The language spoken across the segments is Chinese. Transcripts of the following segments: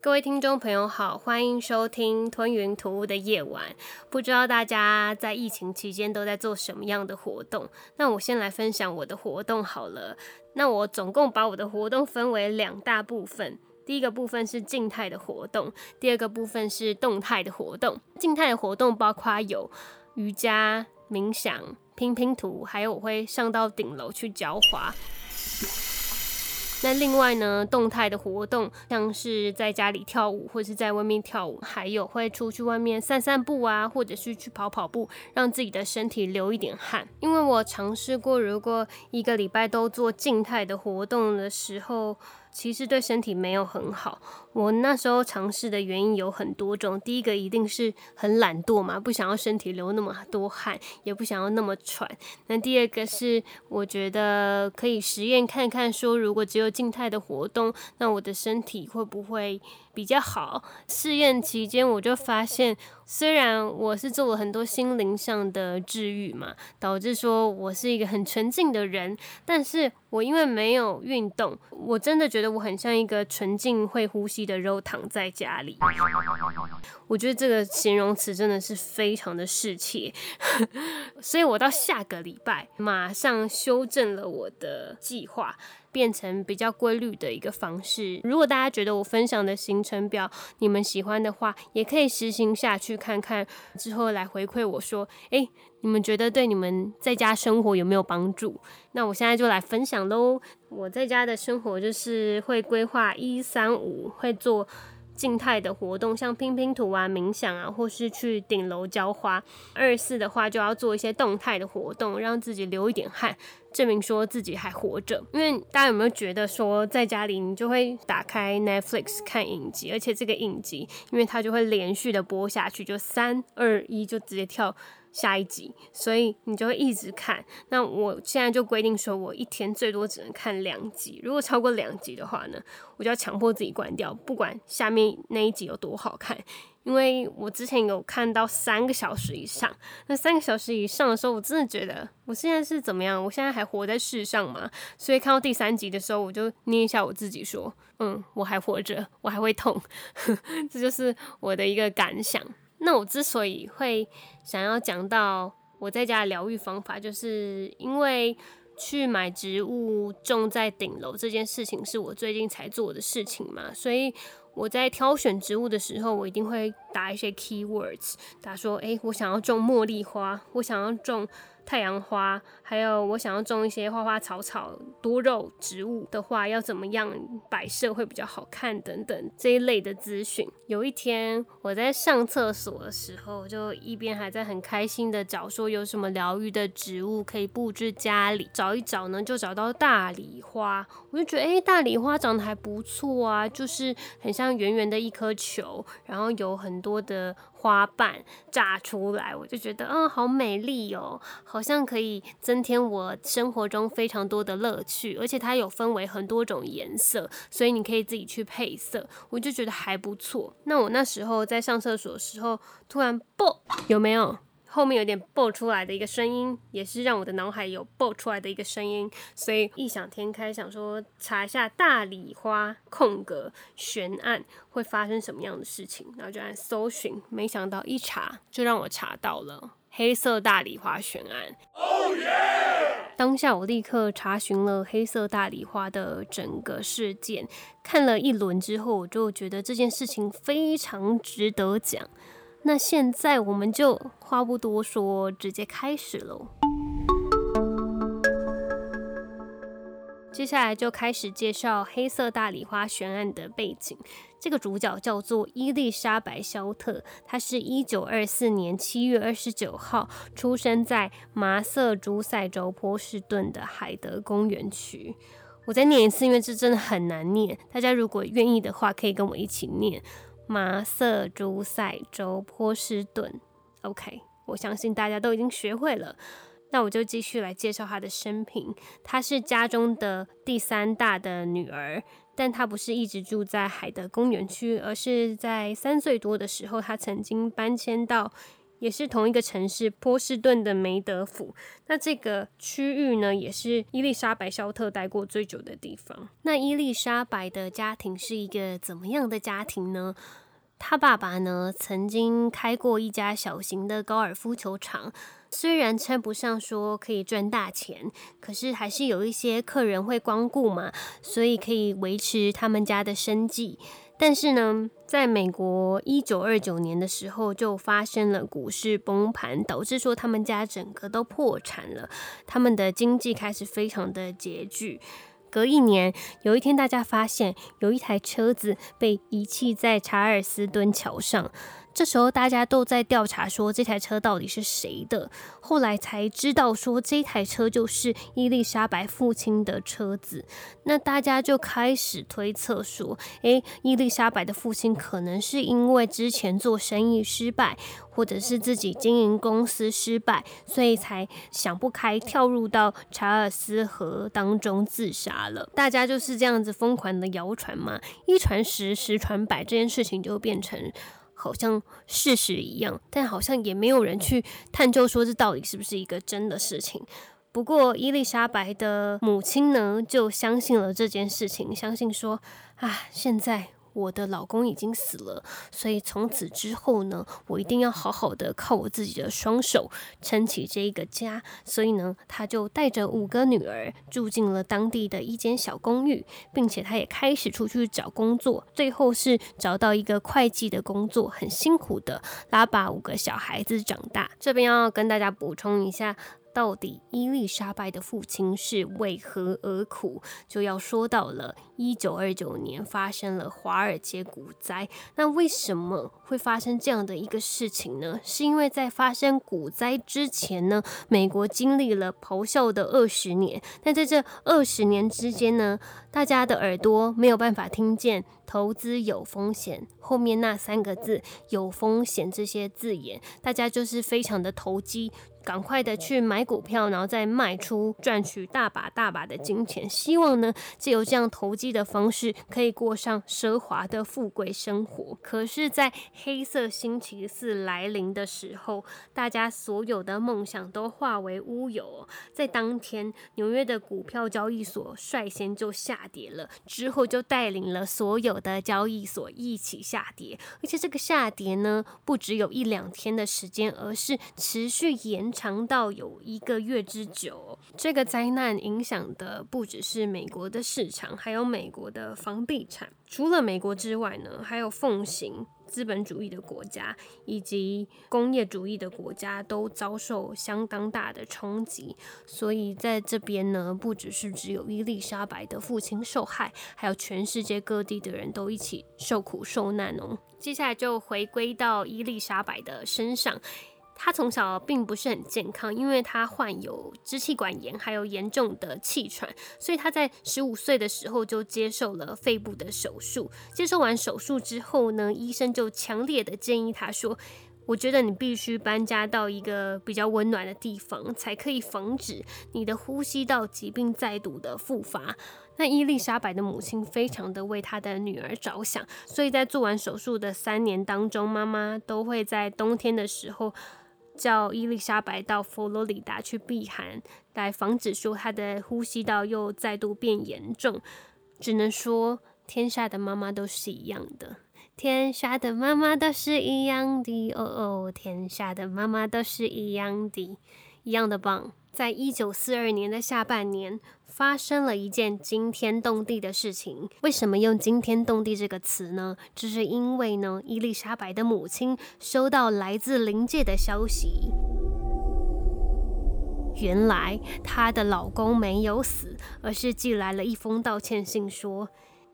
各位听众朋友好，欢迎收听《吞云吐雾的夜晚》。不知道大家在疫情期间都在做什么样的活动？那我先来分享我的活动好了。那我总共把我的活动分为两大部分，第一个部分是静态的活动，第二个部分是动态的活动。静态的活动包括有瑜伽、冥想、拼拼图，还有我会上到顶楼去浇花。那另外呢，动态的活动像是在家里跳舞，或是在外面跳舞，还有会出去外面散散步啊，或者是去跑跑步，让自己的身体流一点汗。因为我尝试过，如果一个礼拜都做静态的活动的时候，其实对身体没有很好。我那时候尝试的原因有很多种，第一个一定是很懒惰嘛，不想要身体流那么多汗，也不想要那么喘。那第二个是我觉得可以实验看看，说如果只有静态的活动，那我的身体会不会比较好？试验期间我就发现，虽然我是做了很多心灵上的治愈嘛，导致说我是一个很纯净的人，但是我因为没有运动，我真的觉得我很像一个纯净会呼吸。的肉躺在家里，我觉得这个形容词真的是非常的适切，所以我到下个礼拜马上修正了我的计划，变成比较规律的一个方式。如果大家觉得我分享的行程表你们喜欢的话，也可以实行下去看看，之后来回馈我说，诶，你们觉得对你们在家生活有没有帮助？那我现在就来分享喽。我在家的生活就是会规划一三五，会做静态的活动，像拼拼图啊、冥想啊，或是去顶楼浇花。二四的话就要做一些动态的活动，让自己流一点汗，证明说自己还活着。因为大家有没有觉得说，在家里你就会打开 Netflix 看影集，而且这个影集因为它就会连续的播下去，就三二一就直接跳。下一集，所以你就会一直看。那我现在就规定说，我一天最多只能看两集。如果超过两集的话呢，我就要强迫自己关掉，不管下面那一集有多好看。因为我之前有看到三个小时以上，那三个小时以上的时候，我真的觉得我现在是怎么样？我现在还活在世上吗？所以看到第三集的时候，我就捏一下我自己，说：“嗯，我还活着，我还会痛。”这就是我的一个感想。那我之所以会想要讲到我在家的疗愈方法，就是因为去买植物种在顶楼这件事情是我最近才做的事情嘛，所以我在挑选植物的时候，我一定会打一些 keywords，打说，诶，我想要种茉莉花，我想要种。太阳花，还有我想要种一些花花草草、多肉植物的话，要怎么样摆设会比较好看等等这一类的资讯。有一天我在上厕所的时候，就一边还在很开心的找说有什么疗愈的植物可以布置家里，找一找呢，就找到大礼花。我就觉得，哎，大礼花长得还不错啊，就是很像圆圆的一颗球，然后有很多的。花瓣炸出来，我就觉得，嗯，好美丽哦，好像可以增添我生活中非常多的乐趣，而且它有分为很多种颜色，所以你可以自己去配色，我就觉得还不错。那我那时候在上厕所的时候，突然啵，有没有？后面有点爆出来的一个声音，也是让我的脑海有爆出来的一个声音，所以异想天开，想说查一下大礼花空格悬案会发生什么样的事情，然后就按搜寻，没想到一查就让我查到了黑色大礼花悬案。当下我立刻查询了黑色大礼花的整个事件，看了一轮之后，我就觉得这件事情非常值得讲。那现在我们就话不多说，直接开始喽。接下来就开始介绍黑色大礼花悬案的背景。这个主角叫做伊丽莎白·肖特，她是一九二四年七月二十九号出生在麻瑟诸塞州波士顿的海德公园区。我再念一次，因为这真的很难念。大家如果愿意的话，可以跟我一起念。马瑟诸塞州波士顿 OK，我相信大家都已经学会了。那我就继续来介绍她的生平。她是家中的第三大的女儿，但她不是一直住在海德公园区，而是在三岁多的时候，她曾经搬迁到也是同一个城市波士顿的梅德府。那这个区域呢，也是伊丽莎白肖特待过最久的地方。那伊丽莎白的家庭是一个怎么样的家庭呢？他爸爸呢，曾经开过一家小型的高尔夫球场。虽然称不上说可以赚大钱，可是还是有一些客人会光顾嘛，所以可以维持他们家的生计。但是呢，在美国一九二九年的时候，就发生了股市崩盘，导致说他们家整个都破产了，他们的经济开始非常的拮据。隔一年，有一天，大家发现有一台车子被遗弃在查尔斯敦桥上。这时候大家都在调查，说这台车到底是谁的。后来才知道，说这台车就是伊丽莎白父亲的车子。那大家就开始推测说，诶，伊丽莎白的父亲可能是因为之前做生意失败，或者是自己经营公司失败，所以才想不开，跳入到查尔斯河当中自杀了。大家就是这样子疯狂的谣传嘛，一传十，十传百，这件事情就变成。好像事实一样，但好像也没有人去探究说这到底是不是一个真的事情。不过伊丽莎白的母亲呢，就相信了这件事情，相信说啊，现在。我的老公已经死了，所以从此之后呢，我一定要好好的靠我自己的双手撑起这一个家。所以呢，他就带着五个女儿住进了当地的一间小公寓，并且他也开始出去找工作，最后是找到一个会计的工作，很辛苦的拉把五个小孩子长大。这边要跟大家补充一下。到底伊丽莎白的父亲是为何而苦？就要说到了一九二九年发生了华尔街股灾。那为什么会发生这样的一个事情呢？是因为在发生股灾之前呢，美国经历了咆哮的二十年。但在这二十年之间呢，大家的耳朵没有办法听见“投资有风险”后面那三个字“有风险”这些字眼，大家就是非常的投机。赶快的去买股票，然后再卖出，赚取大把大把的金钱。希望呢，借由这样投机的方式，可以过上奢华的富贵生活。可是，在黑色星期四来临的时候，大家所有的梦想都化为乌有。在当天，纽约的股票交易所率先就下跌了，之后就带领了所有的交易所一起下跌。而且，这个下跌呢，不只有一两天的时间，而是持续延。长到有一个月之久，这个灾难影响的不只是美国的市场，还有美国的房地产。除了美国之外呢，还有奉行资本主义的国家以及工业主义的国家都遭受相当大的冲击。所以在这边呢，不只是只有伊丽莎白的父亲受害，还有全世界各地的人都一起受苦受难哦。接下来就回归到伊丽莎白的身上。他从小并不是很健康，因为他患有支气管炎，还有严重的气喘，所以他在十五岁的时候就接受了肺部的手术。接受完手术之后呢，医生就强烈的建议他说：“我觉得你必须搬家到一个比较温暖的地方，才可以防止你的呼吸道疾病再度的复发。”那伊丽莎白的母亲非常的为她的女儿着想，所以在做完手术的三年当中，妈妈都会在冬天的时候。叫伊丽莎白到佛罗里达去避寒，来防止说她的呼吸道又再度变严重。只能说，天下的妈妈都是一样的，天下的妈妈都是一样的，哦哦，天下的妈妈都是一样的，一样的棒。在一九四二年的下半年。发生了一件惊天动地的事情。为什么用“惊天动地”这个词呢？这是因为呢，伊丽莎白的母亲收到来自灵界的消息。原来她的老公没有死，而是寄来了一封道歉信，说：“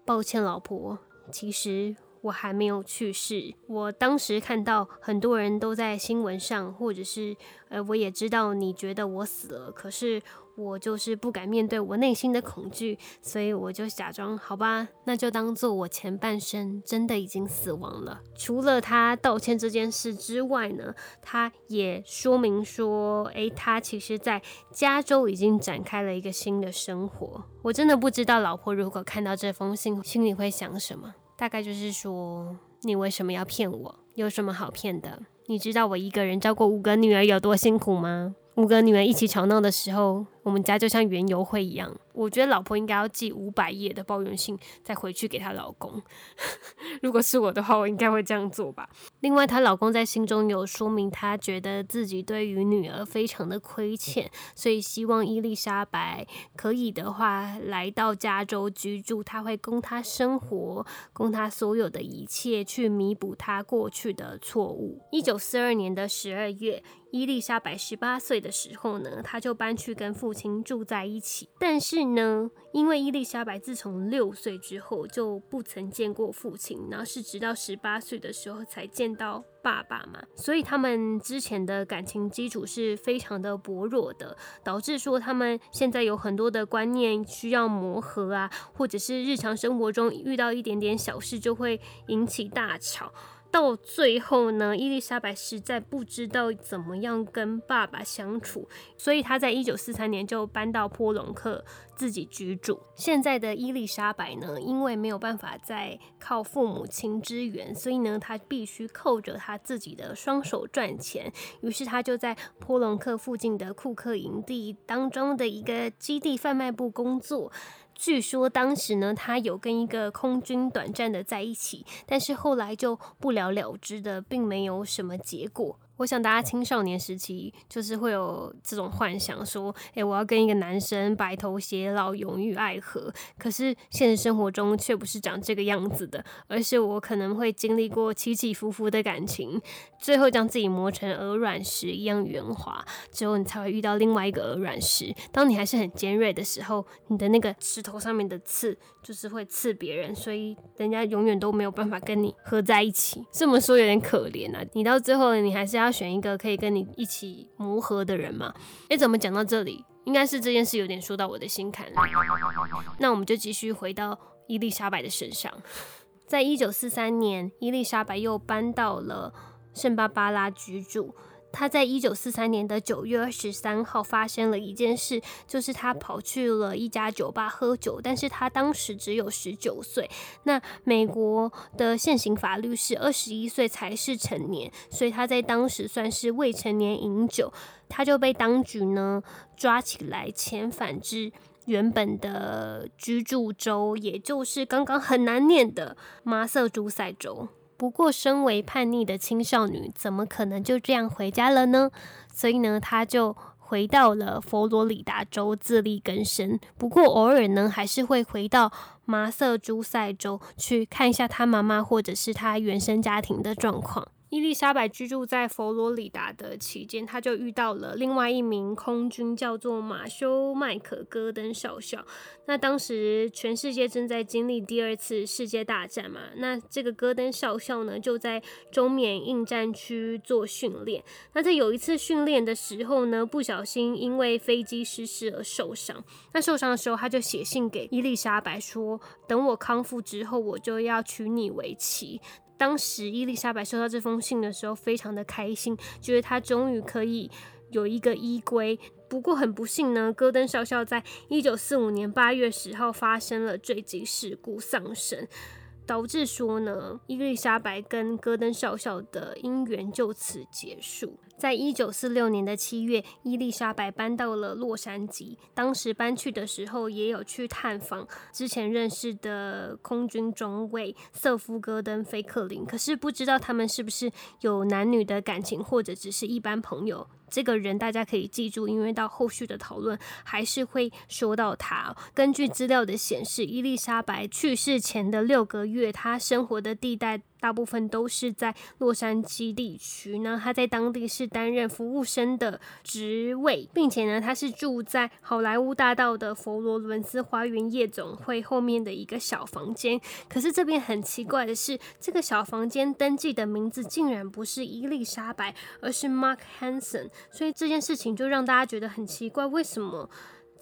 抱歉，老婆，其实我还没有去世。我当时看到很多人都在新闻上，或者是呃，我也知道你觉得我死了，可是。我就是不敢面对我内心的恐惧，所以我就假装好吧，那就当做我前半生真的已经死亡了。除了他道歉这件事之外呢，他也说明说，诶，他其实在加州已经展开了一个新的生活。我真的不知道老婆如果看到这封信，心里会想什么。大概就是说，你为什么要骗我？有什么好骗的？你知道我一个人照顾五个女儿有多辛苦吗？五个女儿一起吵闹的时候。我们家就像园游会一样，我觉得老婆应该要寄五百页的抱怨信，再回去给她老公。如果是我的话，我应该会这样做吧。另外，她老公在信中有说明，他觉得自己对于女儿非常的亏欠，所以希望伊丽莎白可以的话来到加州居住，他会供她生活，供她所有的一切，去弥补她过去的错误。一九四二年的十二月，伊丽莎白十八岁的时候呢，她就搬去跟父亲住在一起，但是呢，因为伊丽莎白自从六岁之后就不曾见过父亲，然后是直到十八岁的时候才见到爸爸嘛，所以他们之前的感情基础是非常的薄弱的，导致说他们现在有很多的观念需要磨合啊，或者是日常生活中遇到一点点小事就会引起大吵。到最后呢，伊丽莎白实在不知道怎么样跟爸爸相处，所以她在一九四三年就搬到波隆克自己居住。现在的伊丽莎白呢，因为没有办法再靠父母亲支援，所以呢，她必须靠着她自己的双手赚钱。于是她就在波隆克附近的库克营地当中的一个基地贩卖部工作。据说当时呢，他有跟一个空军短暂的在一起，但是后来就不了了之的，并没有什么结果。我想大家青少年时期就是会有这种幻想，说，诶，我要跟一个男生白头偕老、永浴爱河。可是现实生活中却不是长这个样子的，而是我可能会经历过起起伏伏的感情，最后将自己磨成鹅卵石一样圆滑，之后你才会遇到另外一个鹅卵石。当你还是很尖锐的时候，你的那个石头上面的刺就是会刺别人，所以人家永远都没有办法跟你合在一起。这么说有点可怜啊，你到最后你还是要。要选一个可以跟你一起磨合的人嘛？诶，怎么讲到这里，应该是这件事有点说到我的心坎了。那我们就继续回到伊丽莎白的身上。在一九四三年，伊丽莎白又搬到了圣巴巴拉居住。他在一九四三年的九月二十三号发生了一件事，就是他跑去了一家酒吧喝酒，但是他当时只有十九岁。那美国的现行法律是二十一岁才是成年，所以他在当时算是未成年饮酒，他就被当局呢抓起来遣返至原本的居住州，也就是刚刚很难念的马瑟诸塞州。不过，身为叛逆的青少女，怎么可能就这样回家了呢？所以呢，她就回到了佛罗里达州自力更生。不过，偶尔呢，还是会回到麻瑟诸塞州去看一下她妈妈或者是她原生家庭的状况。伊丽莎白居住在佛罗里达的期间，她就遇到了另外一名空军，叫做马修麦克戈登少校。那当时全世界正在经历第二次世界大战嘛，那这个戈登少校呢，就在中缅应战区做训练。那在有一次训练的时候呢，不小心因为飞机失事而受伤。那受伤的时候，他就写信给伊丽莎白说：“等我康复之后，我就要娶你为妻。”当时伊丽莎白收到这封信的时候，非常的开心，觉得她终于可以有一个依归。不过很不幸呢，戈登少校在一九四五年八月十号发生了坠机事故丧生。导致说呢，伊丽莎白跟戈登少校的姻缘就此结束。在一九四六年的七月，伊丽莎白搬到了洛杉矶。当时搬去的时候，也有去探访之前认识的空军中尉瑟夫·戈登·菲克林，可是不知道他们是不是有男女的感情，或者只是一般朋友。这个人大家可以记住，因为到后续的讨论还是会说到他。根据资料的显示，伊丽莎白去世前的六个月，她生活的地带。大部分都是在洛杉矶地区。那他在当地是担任服务生的职位，并且呢，他是住在好莱坞大道的佛罗伦斯花园夜总会后面的一个小房间。可是这边很奇怪的是，这个小房间登记的名字竟然不是伊丽莎白，而是 Mark Hanson。所以这件事情就让大家觉得很奇怪，为什么？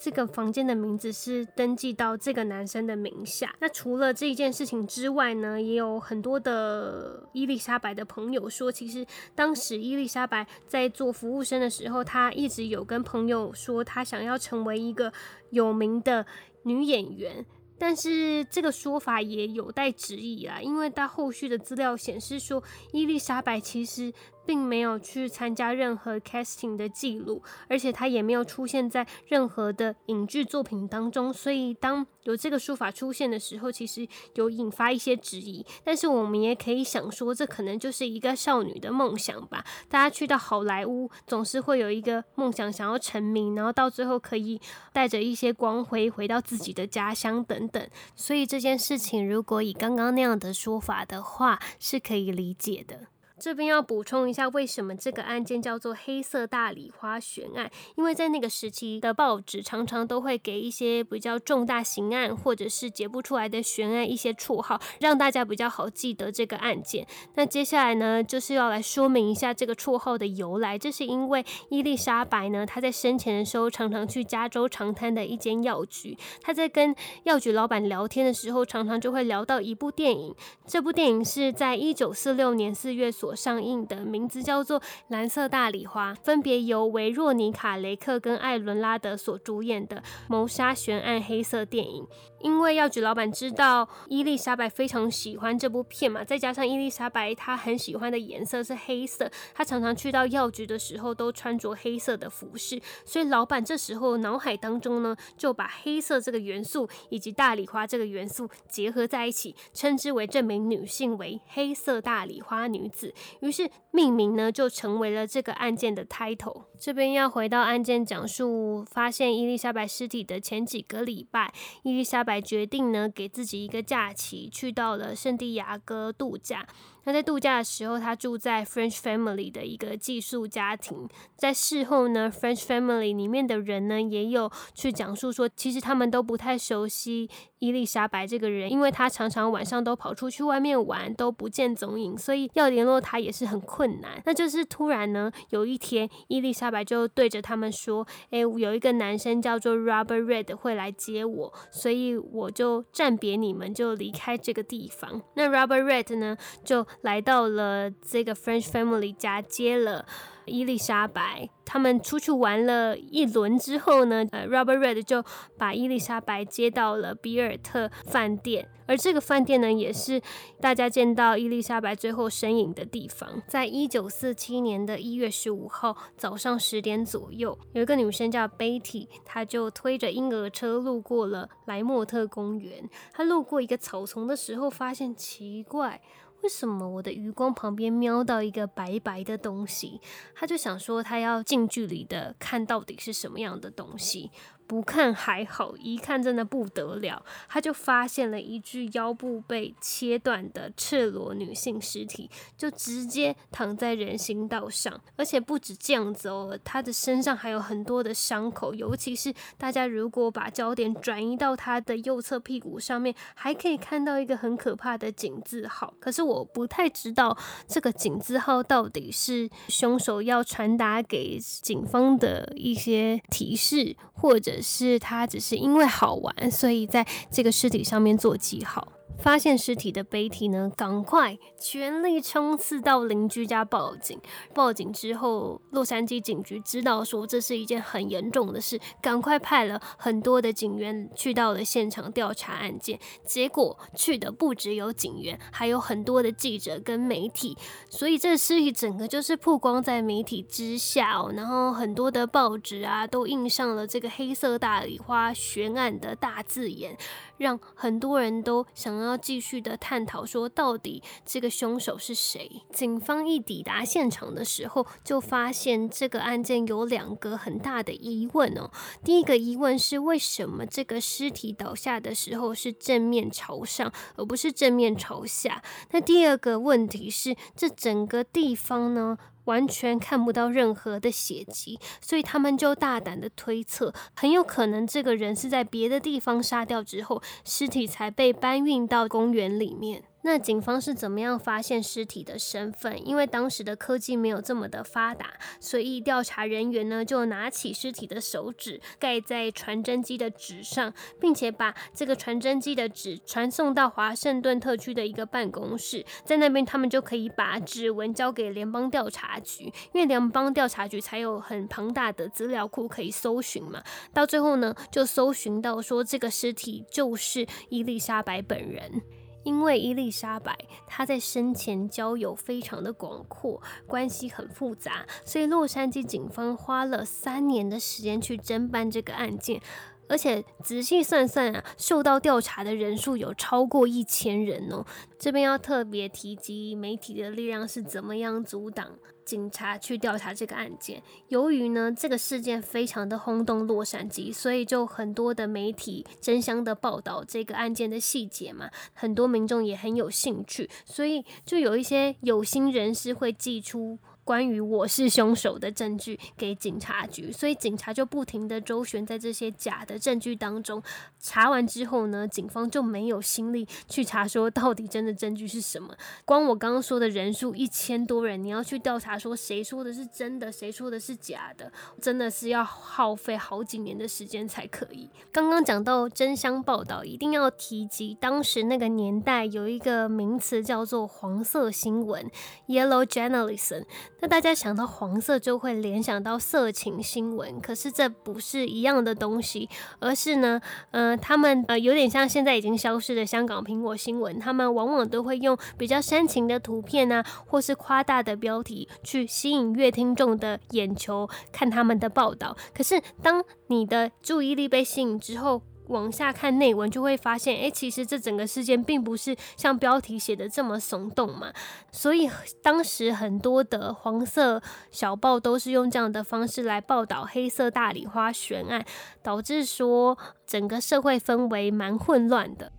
这个房间的名字是登记到这个男生的名下。那除了这一件事情之外呢，也有很多的伊丽莎白的朋友说，其实当时伊丽莎白在做服务生的时候，她一直有跟朋友说，她想要成为一个有名的女演员。但是这个说法也有待质疑啦，因为他后续的资料显示说，伊丽莎白其实。并没有去参加任何 casting 的记录，而且他也没有出现在任何的影剧作品当中。所以，当有这个说法出现的时候，其实有引发一些质疑。但是，我们也可以想说，这可能就是一个少女的梦想吧。大家去到好莱坞，总是会有一个梦想，想要成名，然后到最后可以带着一些光辉回到自己的家乡等等。所以，这件事情如果以刚刚那样的说法的话，是可以理解的。这边要补充一下，为什么这个案件叫做“黑色大礼花悬案”？因为在那个时期的报纸常常都会给一些比较重大刑案或者是解不出来的悬案一些绰号，让大家比较好记得这个案件。那接下来呢，就是要来说明一下这个绰号的由来。这是因为伊丽莎白呢，她在生前的时候常常去加州长滩的一间药局，她在跟药局老板聊天的时候，常常就会聊到一部电影。这部电影是在一九四六年四月所上映的，名字叫做《蓝色大礼花》，分别由维若妮卡·雷克跟艾伦·拉德所主演的谋杀悬案黑色电影。因为药局老板知道伊丽莎白非常喜欢这部片嘛，再加上伊丽莎白她很喜欢的颜色是黑色，她常常去到药局的时候都穿着黑色的服饰，所以老板这时候脑海当中呢，就把黑色这个元素以及大礼花这个元素结合在一起，称之为这名女性为黑色大礼花女子。于是命名呢就成为了这个案件的 title。这边要回到案件讲述，发现伊丽莎白尸体的前几个礼拜，伊丽莎白决定呢给自己一个假期，去到了圣地亚哥度假。那在度假的时候，他住在 French Family 的一个寄宿家庭。在事后呢，French Family 里面的人呢也有去讲述说，其实他们都不太熟悉伊丽莎白这个人，因为他常常晚上都跑出去外面玩，都不见踪影，所以要联络他也是很困难。那就是突然呢，有一天伊丽莎白就对着他们说：“诶，有一个男生叫做 Robert Red 会来接我，所以我就暂别你们，就离开这个地方。”那 Robert Red 呢就。来到了这个 French family 家，接了伊丽莎白。他们出去玩了一轮之后呢，呃，Robert Red 就把伊丽莎白接到了比尔特饭店，而这个饭店呢，也是大家见到伊丽莎白最后身影的地方。在一九四七年的一月十五号早上十点左右，有一个女生叫 Betty，她就推着婴儿车路过了莱莫特公园。她路过一个草丛的时候，发现奇怪。为什么我的余光旁边瞄到一个白白的东西？他就想说，他要近距离的看到底是什么样的东西。不看还好，一看真的不得了。他就发现了一具腰部被切断的赤裸女性尸体，就直接躺在人行道上。而且不止这样子哦，她的身上还有很多的伤口。尤其是大家如果把焦点转移到她的右侧屁股上面，还可以看到一个很可怕的井字号。可是我不太知道这个井字号到底是凶手要传达给警方的一些提示，或者。是他只是因为好玩，所以在这个尸体上面做记号。发现尸体的 Betty 呢，赶快全力冲刺到邻居家报警。报警之后，洛杉矶警局知道说这是一件很严重的事，赶快派了很多的警员去到了现场调查案件。结果去的不只有警员，还有很多的记者跟媒体。所以这尸体整个就是曝光在媒体之下哦。然后很多的报纸啊，都印上了这个黑色大礼花悬案的大字眼，让很多人都想要。要继续的探讨，说到底这个凶手是谁。警方一抵达现场的时候，就发现这个案件有两个很大的疑问哦。第一个疑问是，为什么这个尸体倒下的时候是正面朝上，而不是正面朝下？那第二个问题是，这整个地方呢？完全看不到任何的血迹，所以他们就大胆的推测，很有可能这个人是在别的地方杀掉之后，尸体才被搬运到公园里面。那警方是怎么样发现尸体的身份？因为当时的科技没有这么的发达，所以调查人员呢就拿起尸体的手指盖在传真机的纸上，并且把这个传真机的纸传送到华盛顿特区的一个办公室，在那边他们就可以把指纹交给联邦调查局，因为联邦调查局才有很庞大的资料库可以搜寻嘛。到最后呢，就搜寻到说这个尸体就是伊丽莎白本人。因为伊丽莎白她在生前交友非常的广阔，关系很复杂，所以洛杉矶警方花了三年的时间去侦办这个案件，而且仔细算算啊，受到调查的人数有超过一千人哦。这边要特别提及媒体的力量是怎么样阻挡。警察去调查这个案件，由于呢这个事件非常的轰动洛杉矶，所以就很多的媒体争相的报道这个案件的细节嘛，很多民众也很有兴趣，所以就有一些有心人士会寄出。关于我是凶手的证据给警察局，所以警察就不停的周旋在这些假的证据当中。查完之后呢，警方就没有心力去查说到底真的证据是什么。光我刚刚说的人数一千多人，你要去调查说谁说的是真的，谁说的是假的，真的是要耗费好几年的时间才可以。刚刚讲到真相报道，一定要提及当时那个年代有一个名词叫做黄色新闻 （Yellow Journalism）。那大家想到黄色就会联想到色情新闻，可是这不是一样的东西，而是呢，呃，他们呃有点像现在已经消失的香港苹果新闻，他们往往都会用比较煽情的图片啊，或是夸大的标题去吸引阅听众的眼球看他们的报道。可是当你的注意力被吸引之后，往下看内文，就会发现，哎，其实这整个事件并不是像标题写的这么耸动嘛。所以当时很多的黄色小报都是用这样的方式来报道黑色大礼花悬案，导致说整个社会氛围蛮混乱的。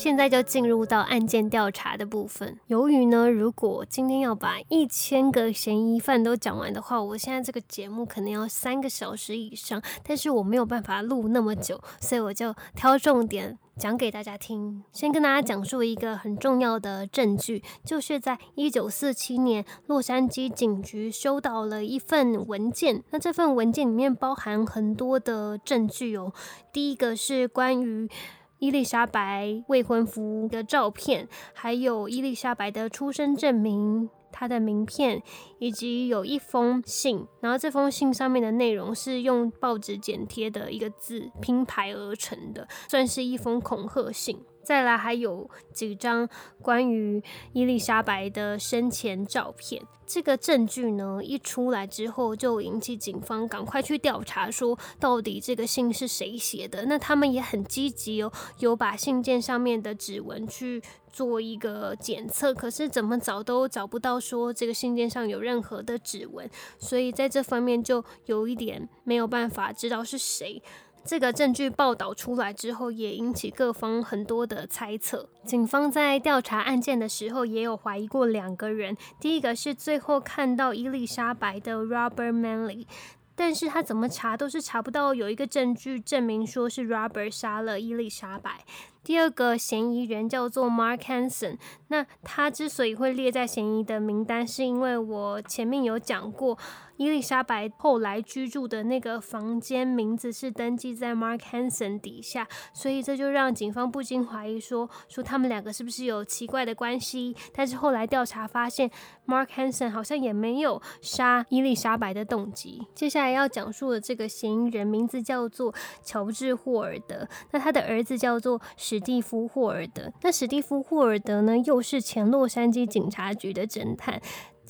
现在就进入到案件调查的部分。由于呢，如果今天要把一千个嫌疑犯都讲完的话，我现在这个节目可能要三个小时以上，但是我没有办法录那么久，所以我就挑重点讲给大家听。先跟大家讲述一个很重要的证据，就是在一九四七年，洛杉矶警局收到了一份文件，那这份文件里面包含很多的证据哦。第一个是关于。伊丽莎白未婚夫的照片，还有伊丽莎白的出生证明、她的名片，以及有一封信。然后这封信上面的内容是用报纸剪贴的一个字拼排而成的，算是一封恐吓信。再来还有几张关于伊丽莎白的生前照片，这个证据呢一出来之后，就引起警方赶快去调查，说到底这个信是谁写的？那他们也很积极哦，有把信件上面的指纹去做一个检测，可是怎么找都找不到说这个信件上有任何的指纹，所以在这方面就有一点没有办法知道是谁。这个证据报道出来之后，也引起各方很多的猜测。警方在调查案件的时候，也有怀疑过两个人。第一个是最后看到伊丽莎白的 Robert Manley，但是他怎么查都是查不到有一个证据证明说是 Robert 杀了伊丽莎白。第二个嫌疑人叫做 Mark Hansen，那他之所以会列在嫌疑的名单，是因为我前面有讲过。伊丽莎白后来居住的那个房间名字是登记在 Mark Hansen 底下，所以这就让警方不禁怀疑说，说他们两个是不是有奇怪的关系？但是后来调查发现，Mark Hansen 好像也没有杀伊丽莎白的动机。接下来要讲述的这个嫌疑人名字叫做乔治霍尔德，那他的儿子叫做史蒂夫霍尔德。那史蒂夫霍尔德呢，又是前洛杉矶警察局的侦探。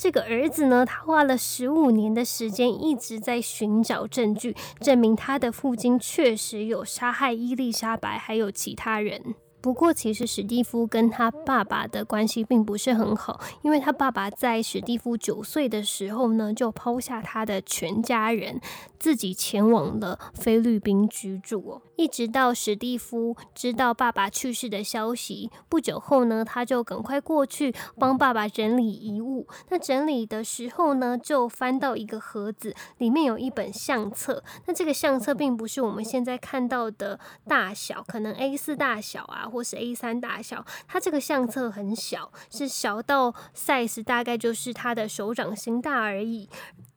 这个儿子呢，他花了十五年的时间，一直在寻找证据，证明他的父亲确实有杀害伊丽莎白，还有其他人。不过，其实史蒂夫跟他爸爸的关系并不是很好，因为他爸爸在史蒂夫九岁的时候呢，就抛下他的全家人，自己前往了菲律宾居住。一直到史蒂夫知道爸爸去世的消息，不久后呢，他就赶快过去帮爸爸整理遗物。那整理的时候呢，就翻到一个盒子，里面有一本相册。那这个相册并不是我们现在看到的大小，可能 A 四大小啊。或是 A 三大小，它这个相册很小，是小到 size 大概就是他的手掌心大而已。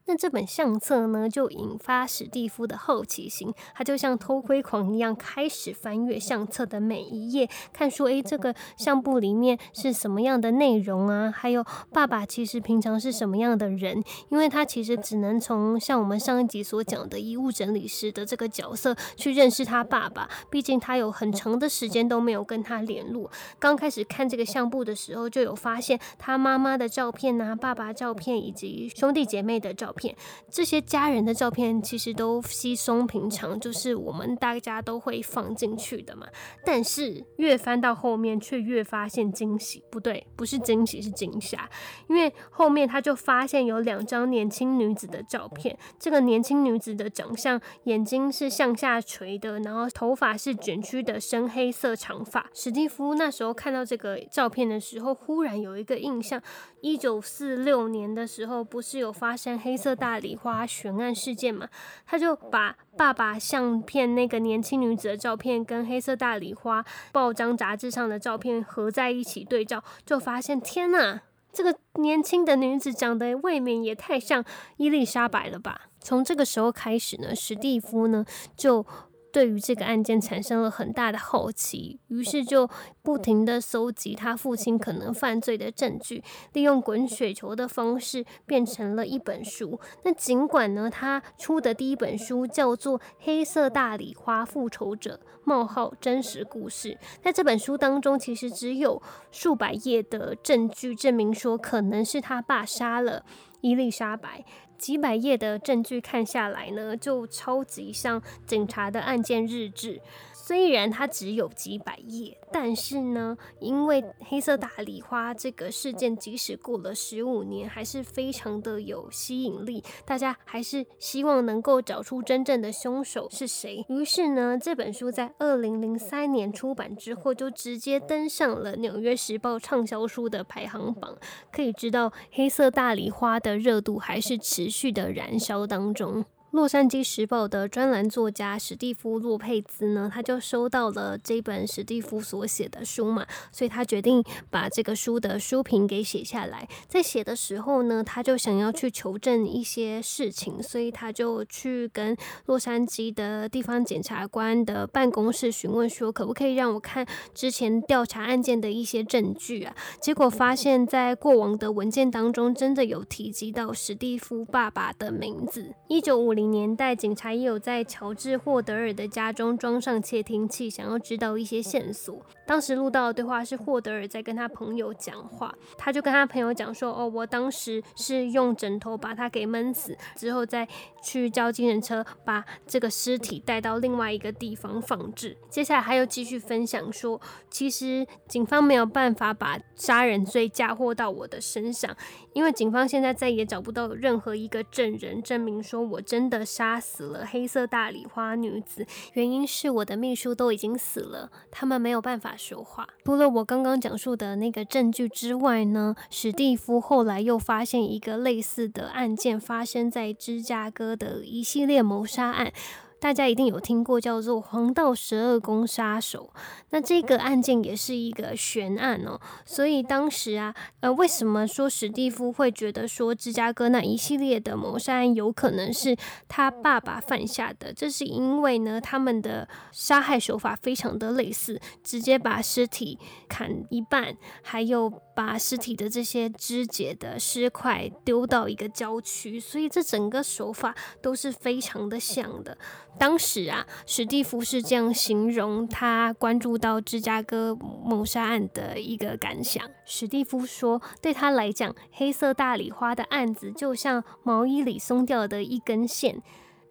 那这本相册呢，就引发史蒂夫的好奇心，他就像偷窥狂一样，开始翻阅相册的每一页，看说，诶，这个相簿里面是什么样的内容啊？还有爸爸其实平常是什么样的人？因为他其实只能从像我们上一集所讲的遗物整理师的这个角色去认识他爸爸，毕竟他有很长的时间都没有跟他联络。刚开始看这个相簿的时候，就有发现他妈妈的照片啊，爸爸照片以及兄弟姐妹的照。片这些家人的照片其实都稀松平常，就是我们大家都会放进去的嘛。但是越翻到后面，却越发现惊喜。不对，不是惊喜，是惊吓。因为后面他就发现有两张年轻女子的照片。这个年轻女子的长相，眼睛是向下垂的，然后头发是卷曲的深黑色长发。史蒂夫那时候看到这个照片的时候，忽然有一个印象：一九四六年的时候，不是有发生黑。色大礼花悬案事件嘛，他就把爸爸相片那个年轻女子的照片跟黑色大礼花报章杂志上的照片合在一起对照，就发现天呐，这个年轻的女子长得未免也太像伊丽莎白了吧？从这个时候开始呢，史蒂夫呢就。对于这个案件产生了很大的好奇，于是就不停的搜集他父亲可能犯罪的证据，利用滚雪球的方式变成了一本书。那尽管呢，他出的第一本书叫做《黑色大礼花复仇者：冒号真实故事》，在这本书当中，其实只有数百页的证据证明说可能是他爸杀了伊丽莎白。几百页的证据看下来呢，就超级像警察的案件日志。虽然它只有几百页，但是呢，因为黑色大礼花这个事件，即使过了十五年，还是非常的有吸引力。大家还是希望能够找出真正的凶手是谁。于是呢，这本书在二零零三年出版之后，就直接登上了《纽约时报》畅销书的排行榜。可以知道，黑色大礼花的热度还是持续的燃烧当中。洛杉矶时报的专栏作家史蒂夫·洛佩兹呢，他就收到了这本史蒂夫所写的书嘛，所以他决定把这个书的书评给写下来。在写的时候呢，他就想要去求证一些事情，所以他就去跟洛杉矶的地方检察官的办公室询问说，可不可以让我看之前调查案件的一些证据啊？结果发现，在过往的文件当中，真的有提及到史蒂夫爸爸的名字，一九五零。年代，警察也有在乔治·霍德尔的家中装上窃听器，想要知道一些线索。当时录到的对话是霍德尔在跟他朋友讲话，他就跟他朋友讲说：“哦，我当时是用枕头把他给闷死，之后再去叫精神车把这个尸体带到另外一个地方放置。”接下来他又继续分享说：“其实警方没有办法把杀人罪嫁祸到我的身上，因为警方现在再也找不到任何一个证人证明说我真的杀死了黑色大礼花女子，原因是我的秘书都已经死了，他们没有办法。”说话。除了我刚刚讲述的那个证据之外呢，史蒂夫后来又发现一个类似的案件，发生在芝加哥的一系列谋杀案。大家一定有听过叫做黄道十二宫杀手，那这个案件也是一个悬案哦。所以当时啊，呃，为什么说史蒂夫会觉得说芝加哥那一系列的谋杀案有可能是他爸爸犯下的？这是因为呢，他们的杀害手法非常的类似，直接把尸体砍一半，还有把尸体的这些肢解的尸块丢到一个郊区，所以这整个手法都是非常的像的。当时啊，史蒂夫是这样形容他关注到芝加哥谋杀案的一个感想。史蒂夫说，对他来讲，黑色大礼花的案子就像毛衣里松掉的一根线。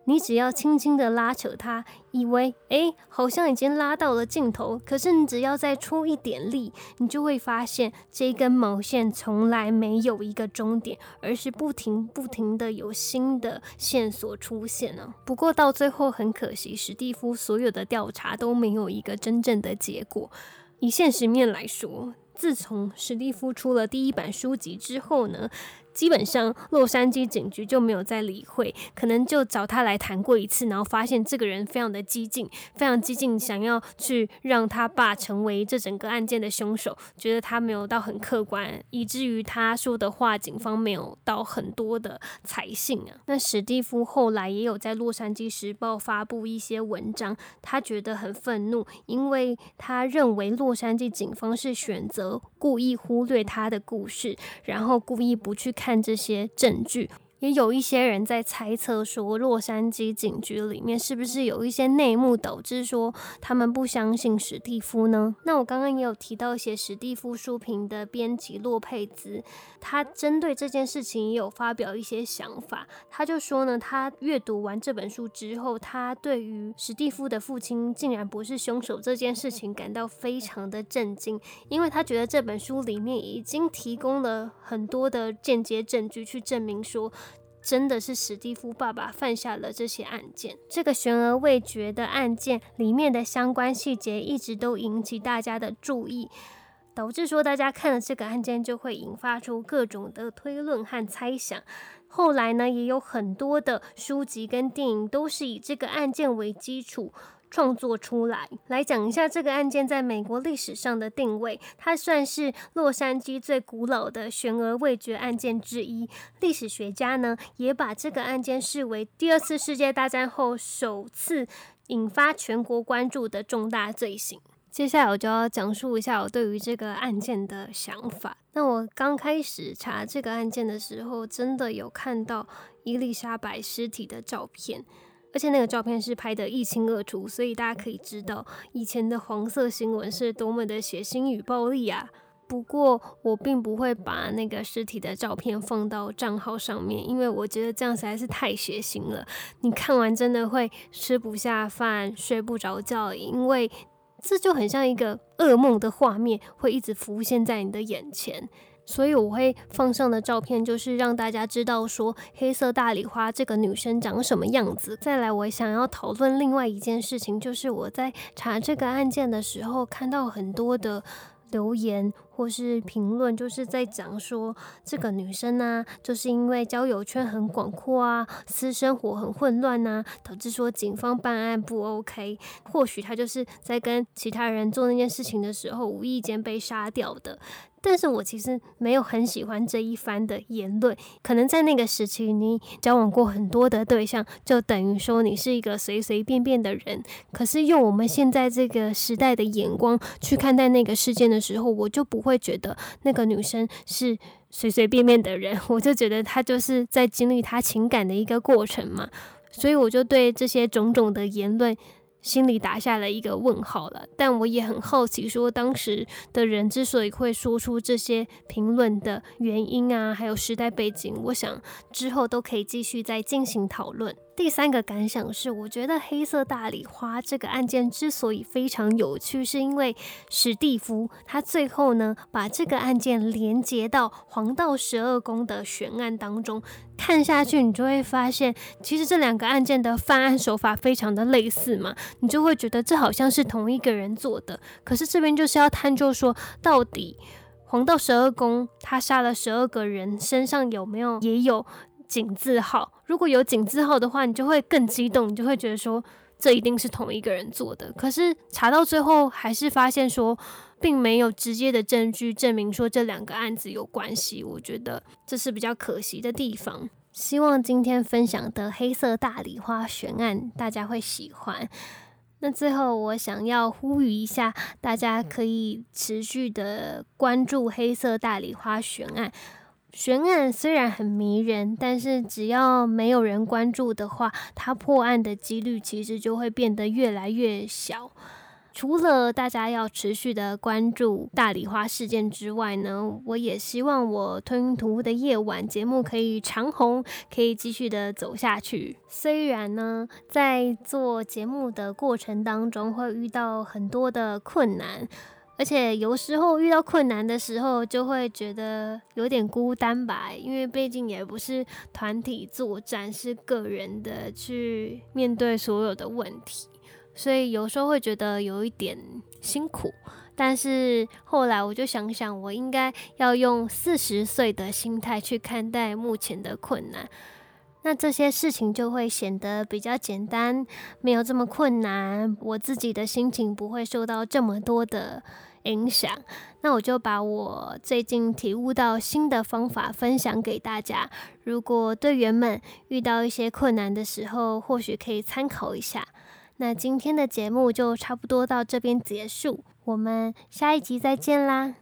你只要轻轻的拉扯它，以为诶好像已经拉到了尽头，可是你只要再出一点力，你就会发现这根毛线从来没有一个终点，而是不停不停的有新的线索出现了。不过到最后很可惜，史蒂夫所有的调查都没有一个真正的结果。以现实面来说，自从史蒂夫出了第一版书籍之后呢？基本上，洛杉矶警局就没有再理会，可能就找他来谈过一次，然后发现这个人非常的激进，非常激进，想要去让他爸成为这整个案件的凶手，觉得他没有到很客观，以至于他说的话，警方没有到很多的采信啊。那史蒂夫后来也有在洛杉矶时报发布一些文章，他觉得很愤怒，因为他认为洛杉矶警方是选择故意忽略他的故事，然后故意不去。看这些证据。也有一些人在猜测说，洛杉矶警局里面是不是有一些内幕，导致说他们不相信史蒂夫呢？那我刚刚也有提到写史蒂夫书评的编辑洛佩兹，他针对这件事情也有发表一些想法。他就说呢，他阅读完这本书之后，他对于史蒂夫的父亲竟然不是凶手这件事情感到非常的震惊，因为他觉得这本书里面已经提供了很多的间接证据去证明说。真的是史蒂夫爸爸犯下了这些案件，这个悬而未决的案件里面的相关细节一直都引起大家的注意，导致说大家看了这个案件就会引发出各种的推论和猜想。后来呢，也有很多的书籍跟电影都是以这个案件为基础。创作出来，来讲一下这个案件在美国历史上的定位。它算是洛杉矶最古老的悬而未决案件之一。历史学家呢，也把这个案件视为第二次世界大战后首次引发全国关注的重大罪行。接下来我就要讲述一下我对于这个案件的想法。那我刚开始查这个案件的时候，真的有看到伊丽莎白尸体的照片。而且那个照片是拍得一清二楚，所以大家可以知道以前的黄色新闻是多么的血腥与暴力啊！不过我并不会把那个尸体的照片放到账号上面，因为我觉得这样实在是太血腥了。你看完真的会吃不下饭、睡不着觉，因为这就很像一个噩梦的画面，会一直浮现在你的眼前。所以我会放上的照片，就是让大家知道说黑色大礼花这个女生长什么样子。再来，我想要讨论另外一件事情，就是我在查这个案件的时候，看到很多的留言或是评论，就是在讲说这个女生呢，就是因为交友圈很广阔啊，私生活很混乱呐，导致说警方办案不 OK。或许她就是在跟其他人做那件事情的时候，无意间被杀掉的。但是我其实没有很喜欢这一番的言论。可能在那个时期，你交往过很多的对象，就等于说你是一个随随便便的人。可是用我们现在这个时代的眼光去看待那个事件的时候，我就不会觉得那个女生是随随便便的人，我就觉得她就是在经历她情感的一个过程嘛。所以我就对这些种种的言论。心里打下了一个问号了，但我也很好奇，说当时的人之所以会说出这些评论的原因啊，还有时代背景，我想之后都可以继续再进行讨论。第三个感想是，我觉得黑色大礼花这个案件之所以非常有趣，是因为史蒂夫他最后呢把这个案件连接到黄道十二宫的悬案当中。看下去，你就会发现，其实这两个案件的犯案手法非常的类似嘛，你就会觉得这好像是同一个人做的。可是这边就是要探究说，到底黄道十二宫他杀了十二个人，身上有没有也有井字号？如果有井字号的话，你就会更激动，你就会觉得说这一定是同一个人做的。可是查到最后，还是发现说。并没有直接的证据证明说这两个案子有关系，我觉得这是比较可惜的地方。希望今天分享的黑色大礼花悬案大家会喜欢。那最后，我想要呼吁一下，大家可以持续的关注黑色大礼花悬案。悬案虽然很迷人，但是只要没有人关注的话，它破案的几率其实就会变得越来越小。除了大家要持续的关注大礼花事件之外呢，我也希望我吞云吐雾的夜晚节目可以长红，可以继续的走下去。虽然呢，在做节目的过程当中会遇到很多的困难，而且有时候遇到困难的时候就会觉得有点孤单吧，因为毕竟也不是团体作战，是个人的去面对所有的问题。所以有时候会觉得有一点辛苦，但是后来我就想想，我应该要用四十岁的心态去看待目前的困难，那这些事情就会显得比较简单，没有这么困难，我自己的心情不会受到这么多的影响。那我就把我最近体悟到新的方法分享给大家，如果队员们遇到一些困难的时候，或许可以参考一下。那今天的节目就差不多到这边结束，我们下一集再见啦。